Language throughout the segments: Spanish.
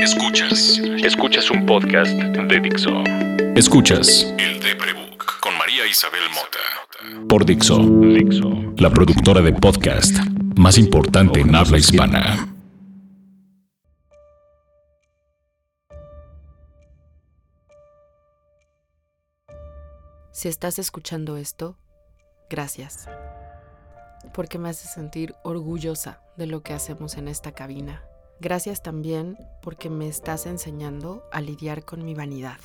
Escuchas. Escuchas un podcast de Dixo. Escuchas El de Prebook con María Isabel Mota. Por Dixo. Dixo. La productora de podcast más importante en habla hispana. Si estás escuchando esto, gracias. Porque me hace sentir orgullosa de lo que hacemos en esta cabina. Gracias también porque me estás enseñando a lidiar con mi vanidad.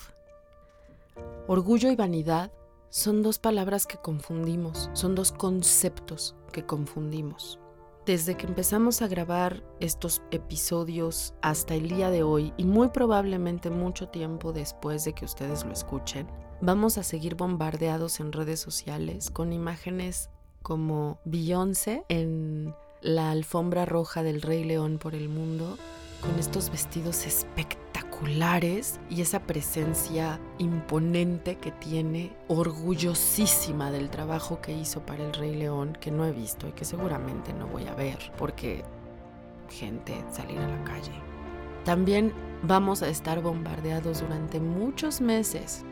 Orgullo y vanidad son dos palabras que confundimos, son dos conceptos que confundimos. Desde que empezamos a grabar estos episodios hasta el día de hoy y muy probablemente mucho tiempo después de que ustedes lo escuchen, vamos a seguir bombardeados en redes sociales con imágenes como Beyoncé en la alfombra roja del Rey León por el mundo, con estos vestidos espectaculares y esa presencia imponente que tiene, orgullosísima del trabajo que hizo para el Rey León, que no he visto y que seguramente no voy a ver, porque gente salir a la calle. También vamos a estar bombardeados durante muchos meses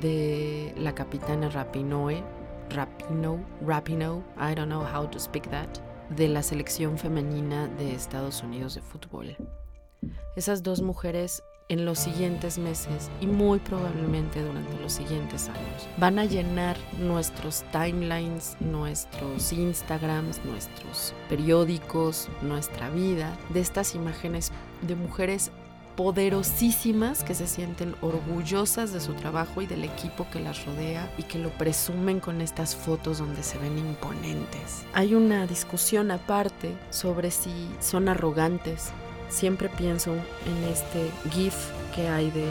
de la capitana Rapinoe, Rapino, Rapino, I don't know how to speak that, de la selección femenina de Estados Unidos de fútbol. Esas dos mujeres en los siguientes meses y muy probablemente durante los siguientes años van a llenar nuestros timelines, nuestros Instagrams, nuestros periódicos, nuestra vida de estas imágenes de mujeres poderosísimas que se sienten orgullosas de su trabajo y del equipo que las rodea y que lo presumen con estas fotos donde se ven imponentes. Hay una discusión aparte sobre si son arrogantes. Siempre pienso en este GIF que hay de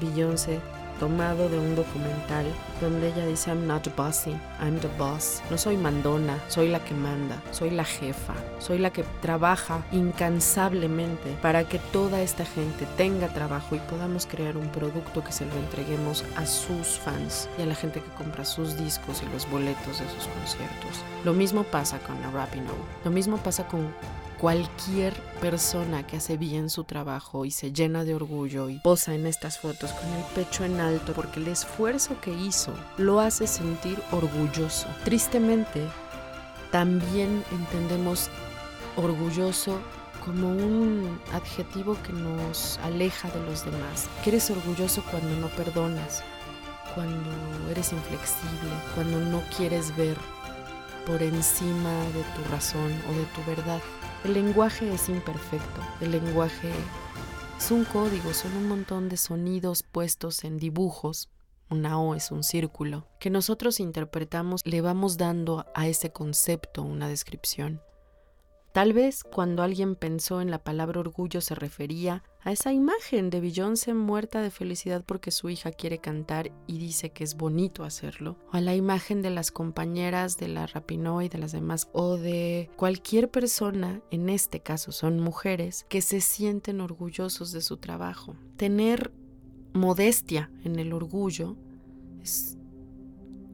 Beyoncé tomado de un documental donde ella dice I'm not bossy, I'm the boss. No soy mandona, soy la que manda, soy la jefa, soy la que trabaja incansablemente para que toda esta gente tenga trabajo y podamos crear un producto que se lo entreguemos a sus fans y a la gente que compra sus discos y los boletos de sus conciertos. Lo mismo pasa con la Rapino, lo mismo pasa con cualquier persona que hace bien su trabajo y se llena de orgullo y posa en estas fotos con el pecho en alto porque el esfuerzo que hizo lo hace sentir orgulloso. Tristemente, también entendemos orgulloso como un adjetivo que nos aleja de los demás. Que eres orgulloso cuando no perdonas, cuando eres inflexible, cuando no quieres ver por encima de tu razón o de tu verdad. El lenguaje es imperfecto, el lenguaje es un código, son un montón de sonidos puestos en dibujos. Una O es un círculo, que nosotros interpretamos, le vamos dando a ese concepto una descripción. Tal vez cuando alguien pensó en la palabra orgullo se refería a esa imagen de Beyoncé muerta de felicidad porque su hija quiere cantar y dice que es bonito hacerlo, o a la imagen de las compañeras de la Rapinoe y de las demás, o de cualquier persona, en este caso son mujeres, que se sienten orgullosos de su trabajo. Tener modestia en el orgullo es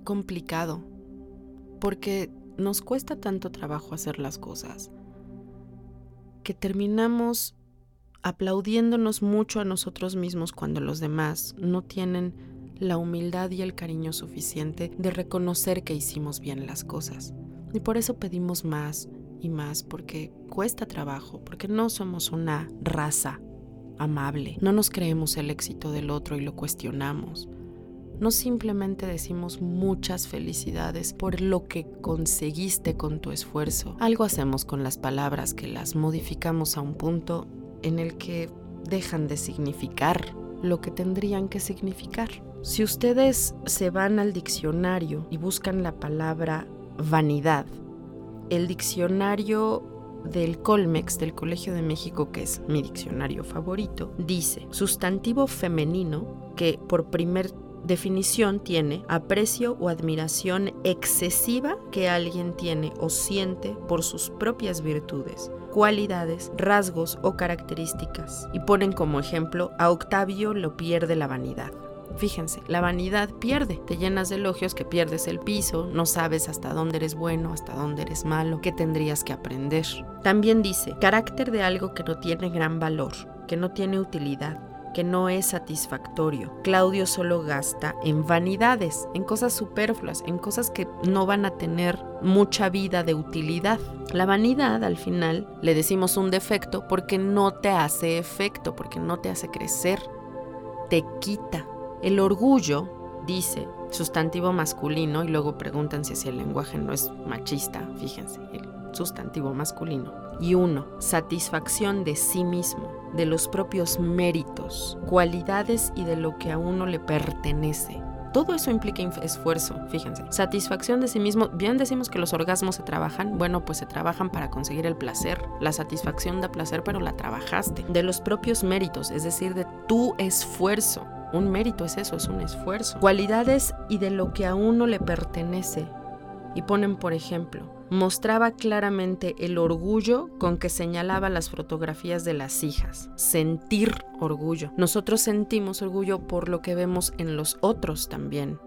complicado porque nos cuesta tanto trabajo hacer las cosas que terminamos aplaudiéndonos mucho a nosotros mismos cuando los demás no tienen la humildad y el cariño suficiente de reconocer que hicimos bien las cosas. Y por eso pedimos más y más, porque cuesta trabajo, porque no somos una raza amable, no nos creemos el éxito del otro y lo cuestionamos. No simplemente decimos muchas felicidades por lo que conseguiste con tu esfuerzo. Algo hacemos con las palabras que las modificamos a un punto en el que dejan de significar lo que tendrían que significar. Si ustedes se van al diccionario y buscan la palabra vanidad, el diccionario del Colmex del Colegio de México, que es mi diccionario favorito, dice sustantivo femenino que por primer definición tiene aprecio o admiración excesiva que alguien tiene o siente por sus propias virtudes, cualidades, rasgos o características. Y ponen como ejemplo a Octavio lo pierde la vanidad. Fíjense, la vanidad pierde. Te llenas de elogios que pierdes el piso, no sabes hasta dónde eres bueno, hasta dónde eres malo, qué tendrías que aprender. También dice, carácter de algo que no tiene gran valor, que no tiene utilidad, que no es satisfactorio. Claudio solo gasta en vanidades, en cosas superfluas, en cosas que no van a tener mucha vida de utilidad. La vanidad al final le decimos un defecto porque no te hace efecto, porque no te hace crecer, te quita. El orgullo, dice, sustantivo masculino, y luego preguntan si el lenguaje no es machista, fíjense, sustantivo masculino. Y uno, satisfacción de sí mismo, de los propios méritos, cualidades y de lo que a uno le pertenece. Todo eso implica esfuerzo, fíjense. Satisfacción de sí mismo. Bien decimos que los orgasmos se trabajan. Bueno, pues se trabajan para conseguir el placer. La satisfacción da placer, pero la trabajaste. De los propios méritos, es decir, de tu esfuerzo. Un mérito es eso, es un esfuerzo. Cualidades y de lo que a uno le pertenece. Y ponen, por ejemplo, mostraba claramente el orgullo con que señalaba las fotografías de las hijas. Sentir orgullo. Nosotros sentimos orgullo por lo que vemos en los otros también.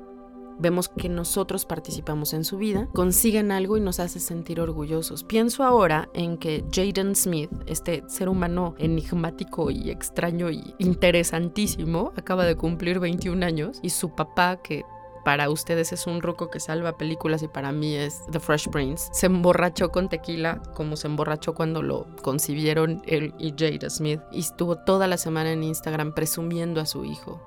Vemos que nosotros participamos en su vida, consiguen algo y nos hace sentir orgullosos. Pienso ahora en que Jaden Smith, este ser humano enigmático y extraño y interesantísimo, acaba de cumplir 21 años y su papá, que para ustedes es un ruco que salva películas y para mí es The Fresh Prince. Se emborrachó con tequila como se emborrachó cuando lo concibieron él y Jada Smith y estuvo toda la semana en Instagram presumiendo a su hijo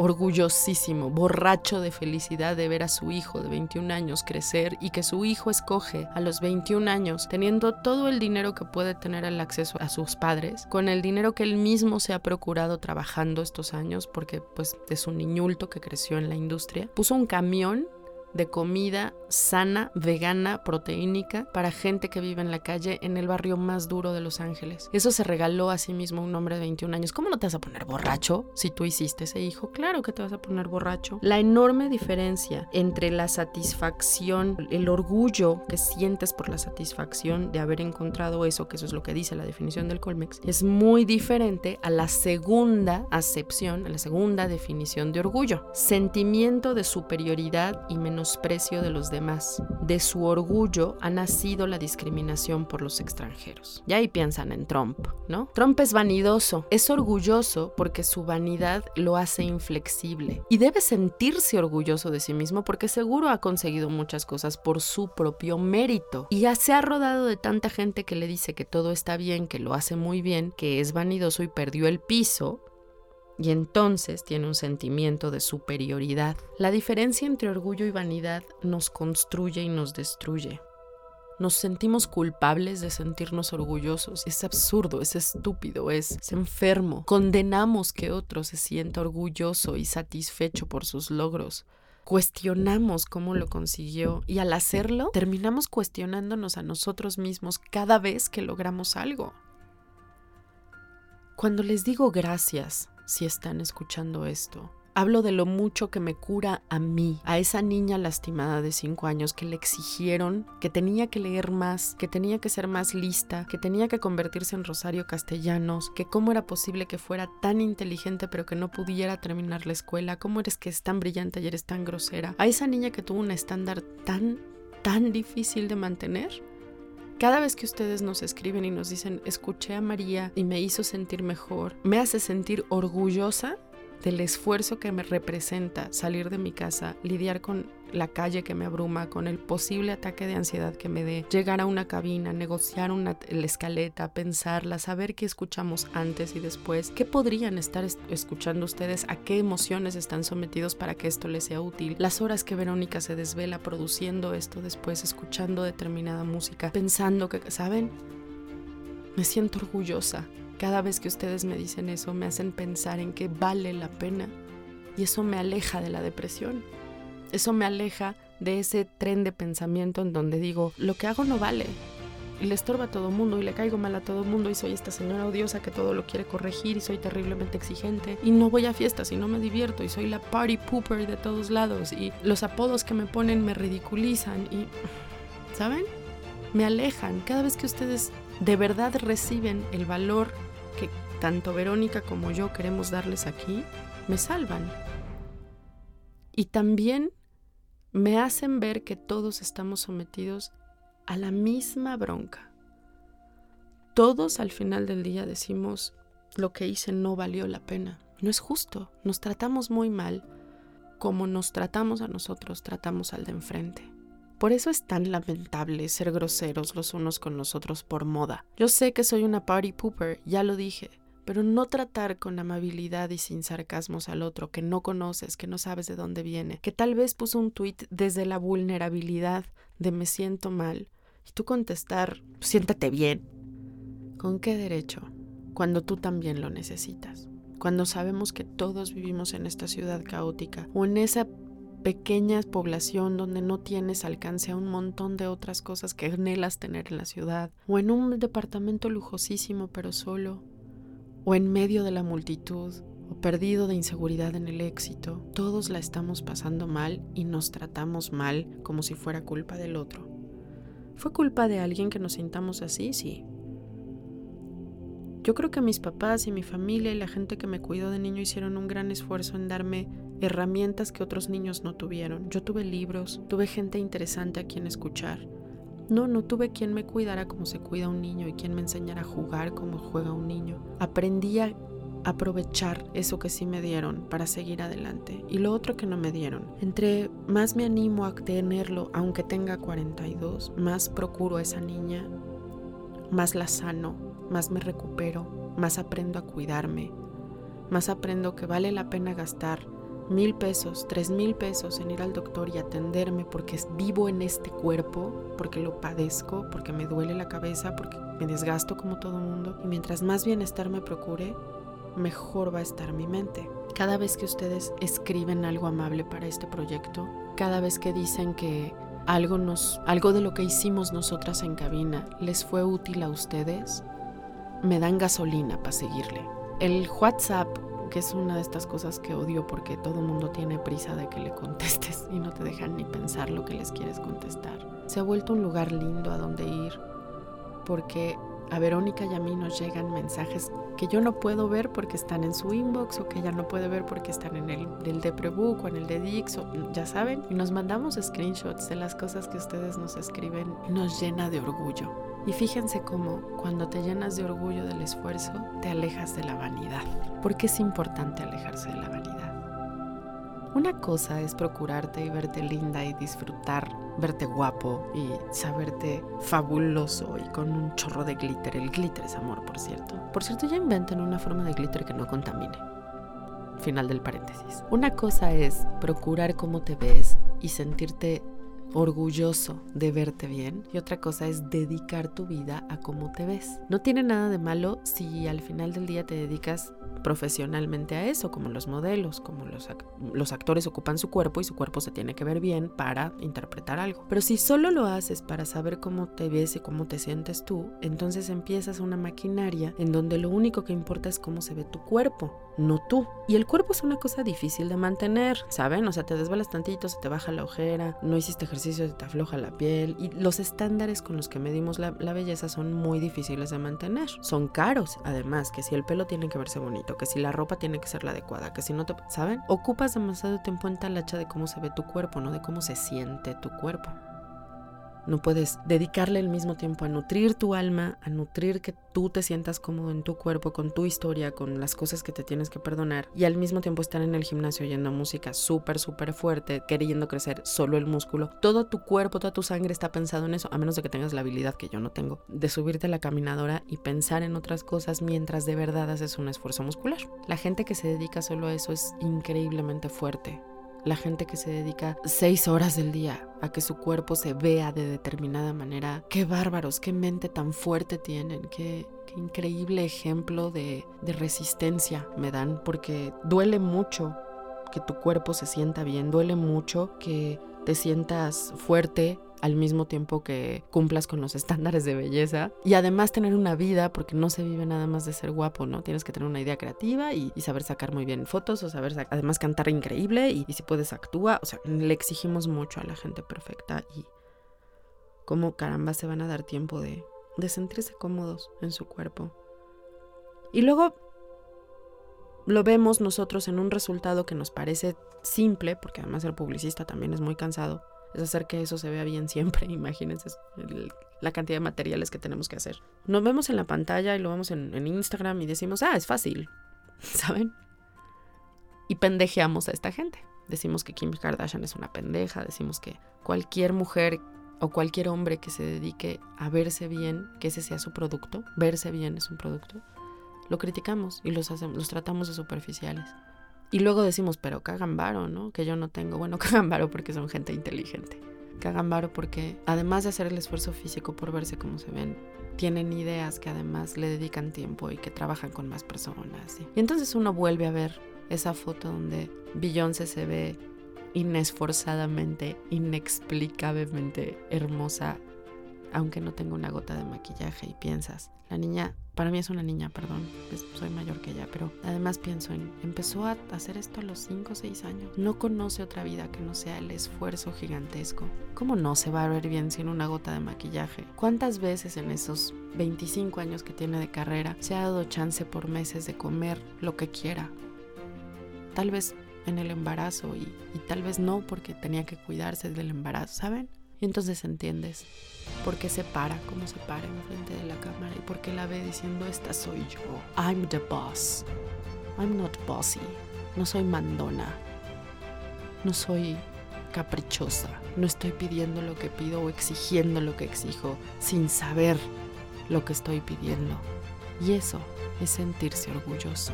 orgullosísimo, borracho de felicidad de ver a su hijo de 21 años crecer y que su hijo escoge a los 21 años, teniendo todo el dinero que puede tener el acceso a sus padres, con el dinero que él mismo se ha procurado trabajando estos años, porque pues es un niñulto que creció en la industria, puso un camión de comida sana, vegana, proteínica para gente que vive en la calle en el barrio más duro de Los Ángeles. Eso se regaló a sí mismo un hombre de 21 años. ¿Cómo no te vas a poner borracho si tú hiciste ese hijo? Claro que te vas a poner borracho. La enorme diferencia entre la satisfacción, el orgullo que sientes por la satisfacción de haber encontrado eso, que eso es lo que dice la definición del Colmex, es muy diferente a la segunda acepción, a la segunda definición de orgullo. Sentimiento de superioridad y menos menosprecio de los demás. De su orgullo ha nacido la discriminación por los extranjeros. Y ahí piensan en Trump, ¿no? Trump es vanidoso, es orgulloso porque su vanidad lo hace inflexible y debe sentirse orgulloso de sí mismo porque seguro ha conseguido muchas cosas por su propio mérito. Y ya se ha rodado de tanta gente que le dice que todo está bien, que lo hace muy bien, que es vanidoso y perdió el piso, y entonces tiene un sentimiento de superioridad. La diferencia entre orgullo y vanidad nos construye y nos destruye. Nos sentimos culpables de sentirnos orgullosos. Es absurdo, es estúpido, es, enfermo. Condenamos que otro se sienta orgulloso y satisfecho por sus logros. Cuestionamos cómo lo consiguió y al hacerlo terminamos cuestionándonos a nosotros mismos cada vez que logramos algo. Cuando les digo gracias, si están escuchando esto. Hablo de lo mucho que me cura a mí, a esa niña lastimada de 5 años que le exigieron que tenía que leer más, que tenía que ser más lista, que tenía que convertirse en Rosario Castellanos, que cómo era posible que fuera tan inteligente pero que no pudiera terminar la escuela, cómo eres que es tan brillante y eres tan grosera, a esa niña que tuvo un estándar tan, tan difícil de mantener cada vez que ustedes nos escriben y nos dicen, escuché a María y me hizo sentir mejor, me hace sentir orgullosa del esfuerzo que me representa salir de mi casa, lidiar con la calle que me abruma, con el posible ataque de ansiedad que me dé, llegar a una cabina, negociar una, la escaleta, pensarla, saber qué escuchamos antes y después, qué podrían estar escuchando ustedes, a qué emociones están sometidos para que esto les sea útil, las horas que Verónica se desvela produciendo esto después, escuchando determinada música, pensando que, ¿saben? Me siento orgullosa cada vez que ustedes me dicen eso, me hacen pensar en que vale la pena. Y eso me aleja de la depresión. Eso me aleja de ese tren de pensamiento en donde digo, lo que hago no vale. Y le estorba a todo mundo y le caigo mal a todo mundo y soy esta señora odiosa que todo lo quiere corregir y soy terriblemente exigente y no voy a fiestas y no me divierto y soy la party pooper de todos lados y los apodos que me ponen me ridiculizan y, ¿saben? Me alejan. Cada vez que ustedes de verdad reciben el valor que tanto Verónica como yo queremos darles aquí, me salvan. Y también me hacen ver que todos estamos sometidos a la misma bronca. Todos al final del día decimos, lo que hice no valió la pena. No es justo, nos tratamos muy mal. Como nos tratamos a nosotros, tratamos al de enfrente. Por eso es tan lamentable ser groseros los unos con los otros por moda. Yo sé que soy una party pooper, ya lo dije, pero no tratar con amabilidad y sin sarcasmos al otro que no conoces, que no sabes de dónde viene, que tal vez puso un tuit desde la vulnerabilidad de me siento mal, y tú contestar, siéntate bien. ¿Con qué derecho? Cuando tú también lo necesitas. Cuando sabemos que todos vivimos en esta ciudad caótica o en esa pequeña población donde no tienes alcance a un montón de otras cosas que anhelas tener en la ciudad, o en un departamento lujosísimo pero solo, o en medio de la multitud, o perdido de inseguridad en el éxito, todos la estamos pasando mal y nos tratamos mal como si fuera culpa del otro. ¿Fue culpa de alguien que nos sintamos así? Sí. Yo creo que mis papás y mi familia y la gente que me cuidó de niño hicieron un gran esfuerzo en darme herramientas que otros niños no tuvieron. Yo tuve libros, tuve gente interesante a quien escuchar, no, no tuve quien me cuidara como se cuida un niño y quien me enseñara a jugar como juega un niño. Aprendí a aprovechar eso que sí me dieron para seguir adelante y lo otro que no me dieron. Entre más me animo a tenerlo, aunque tenga 42, más procuro a esa niña, más la sano, más me recupero, más aprendo a cuidarme, más aprendo que vale la pena gastar mil pesos, tres mil pesos en ir al doctor y atenderme porque vivo en este cuerpo, porque lo padezco, porque me duele la cabeza, porque me desgasto como todo mundo. Y mientras más bienestar me procure, mejor va a estar mi mente. Cada vez que ustedes escriben algo amable para este proyecto, cada vez que dicen que algo, nos, algo de lo que hicimos nosotras en cabina les fue útil a ustedes, me dan gasolina para seguirle. El WhatsApp que es una de estas cosas que odio porque todo mundo tiene prisa de que le contestes y no te dejan ni pensar lo que les quieres contestar. Se ha vuelto un lugar lindo a donde ir porque a Verónica y a mí nos llegan mensajes que yo no puedo ver porque están en su inbox o que ella no puede ver porque están en el del de Prebook o en el de Dix o ya saben. Y nos mandamos screenshots de las cosas que ustedes nos escriben nos llena de orgullo. Y fíjense cómo cuando te llenas de orgullo del esfuerzo, te alejas de la vanidad. Porque es importante alejarse de la vanidad. Una cosa es procurarte y verte linda y disfrutar, verte guapo y saberte fabuloso y con un chorro de glitter. El glitter es amor, por cierto. Por cierto, ya inventan una forma de glitter que no contamine. Final del paréntesis. Una cosa es procurar cómo te ves y sentirte orgulloso de verte bien y otra cosa es dedicar tu vida a cómo te ves. No tiene nada de malo si al final del día te dedicas profesionalmente a eso, como los modelos, como los, los actores ocupan su cuerpo y su cuerpo se tiene que ver bien para interpretar algo. Pero si solo lo haces para saber cómo te ves y cómo te sientes tú, entonces empiezas una maquinaria en donde lo único que importa es cómo se ve tu cuerpo, no tú. Y el cuerpo es una cosa difícil de mantener, ¿saben? O sea, te desvelas tantito, se te baja la ojera, no hiciste ejercicio, se te afloja la piel. Y los estándares con los que medimos la, belleza son muy difíciles de mantener. Son caros, además, que si el pelo tiene que verse bonito, que si la ropa tiene que ser la adecuada, que si no te... ¿Saben? Ocupas demasiado tiempo en talacha de cómo se ve tu cuerpo, no de cómo se siente tu cuerpo. No puedes dedicarle el mismo tiempo a nutrir tu alma, a nutrir que tú te sientas cómodo en tu cuerpo, con tu historia, con las cosas que te tienes que perdonar y al mismo tiempo estar en el gimnasio oyendo música súper, súper fuerte, queriendo crecer solo el músculo. Todo tu cuerpo, toda tu sangre está pensado en eso, a menos de que tengas la habilidad que yo no tengo, de subirte a la caminadora y pensar en otras cosas mientras de verdad haces un esfuerzo muscular. La gente que se dedica solo a eso es increíblemente fuerte la gente que se dedica seis horas del día a que su cuerpo se vea de determinada manera. Qué bárbaros, qué mente tan fuerte tienen, qué, increíble ejemplo de, de resistencia me dan, porque duele mucho que tu cuerpo se sienta bien, duele mucho que te sientas fuerte al mismo tiempo que cumplas con los estándares de belleza y además tener una vida porque no se vive nada más de ser guapo, ¿no? Tienes que tener una idea creativa y, saber sacar muy bien fotos o saber además cantar increíble y, si puedes actúa, o sea, le exigimos mucho a la gente perfecta y cómo caramba se van a dar tiempo de, de sentirse cómodos en su cuerpo. Y luego lo vemos nosotros en un resultado que nos parece simple, porque además ser publicista también es muy cansado, es hacer que eso se vea bien siempre, imagínense la cantidad de materiales que tenemos que hacer. Nos vemos en la pantalla y lo vemos en, Instagram y decimos, ah, es fácil, ¿saben? Y pendejeamos a esta gente. Decimos que Kim Kardashian es una pendeja, decimos que cualquier mujer o cualquier hombre que se dedique a verse bien, que ese sea su producto, verse bien es un producto, lo criticamos y los, los tratamos de superficiales. Y luego decimos, pero cagan varo, ¿no? Que yo no tengo. Bueno, cagan varo porque son gente inteligente. Cagan varo porque además de hacer el esfuerzo físico por verse como se ven, tienen ideas que además le dedican tiempo y que trabajan con más personas. Y entonces uno vuelve a ver esa foto donde Beyoncé se ve inesforzadamente, inexplicablemente hermosa, aunque no tenga una gota de maquillaje y piensas, la niña, para mí es una niña, perdón, soy mayor que ella, pero además pienso en, empezó a hacer esto a los 5 o 6 años, no conoce otra vida que no sea el esfuerzo gigantesco. ¿Cómo no se va a ver bien sin una gota de maquillaje? ¿Cuántas veces en esos 25 años que tiene de carrera se ha dado chance por meses de comer lo que quiera? Tal vez en el embarazo y, y tal vez no porque tenía que cuidarse del embarazo, ¿saben? Y entonces entiendes por qué se para, cómo se para enfrente de la cámara y por qué la ve diciendo, esta soy yo. I'm the boss. I'm not bossy. No soy mandona. No soy caprichosa. No estoy pidiendo lo que pido o exigiendo lo que exijo sin saber lo que estoy pidiendo. Y eso es sentirse orgulloso.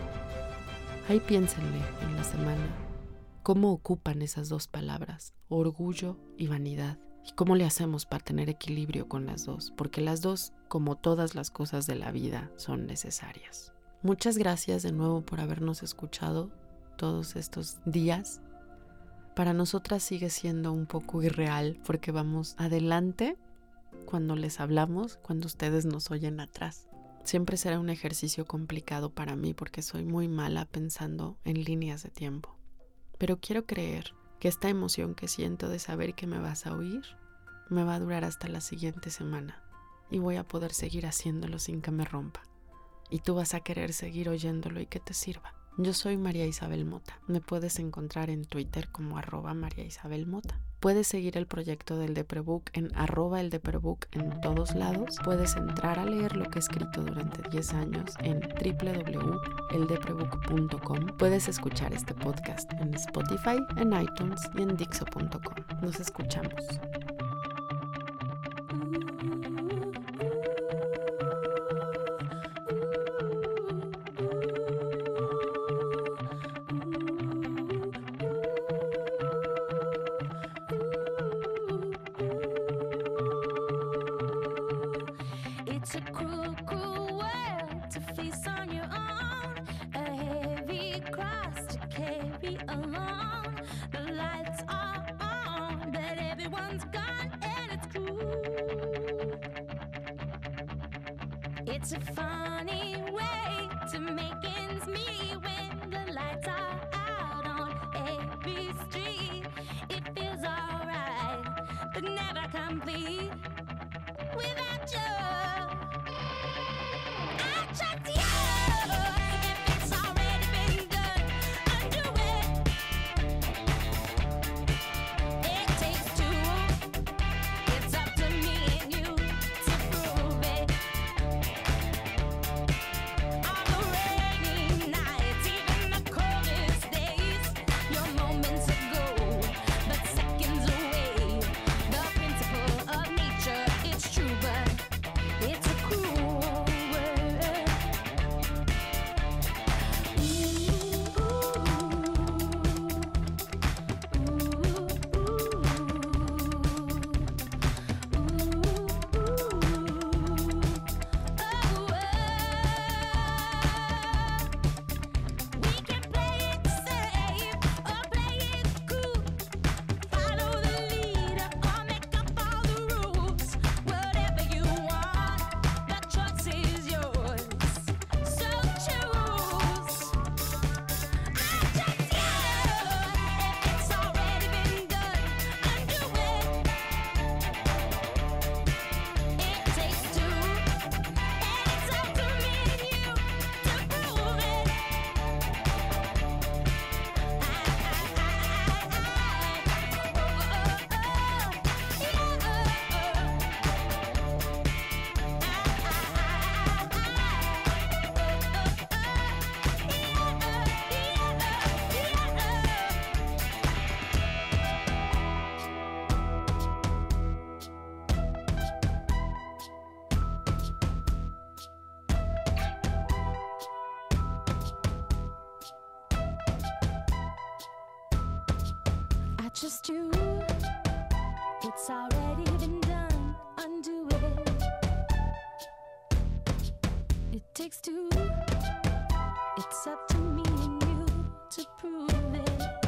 Ahí piénsenle en la semana cómo ocupan esas dos palabras, orgullo y vanidad. ¿Y cómo le hacemos para tener equilibrio con las dos? Porque las dos, como todas las cosas de la vida, son necesarias. Muchas gracias de nuevo por habernos escuchado todos estos días. Para nosotras sigue siendo un poco irreal porque vamos adelante cuando les hablamos, cuando ustedes nos oyen atrás. Siempre será un ejercicio complicado para mí porque soy muy mala pensando en líneas de tiempo. Pero quiero creer que esta emoción que siento de saber que me vas a oír me va a durar hasta la siguiente semana y voy a poder seguir haciéndolo sin que me rompa. Y tú vas a querer seguir oyéndolo y que te sirva. Yo soy María Isabel Mota. Me puedes encontrar en Twitter como arroba María Isabel Mota. Puedes seguir el proyecto del Deprebook en arroba el Deprebook en todos lados. Puedes entrar a leer lo que he escrito durante 10 años en www.eldeprebook.com. Puedes escuchar este podcast en Spotify, en iTunes y en Dixo.com. Nos escuchamos. Just you. It's already been done. Undo it. It takes two. It's up to me and you to prove it.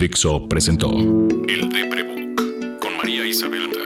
Dixo presentó. El Deprebook con María Isabel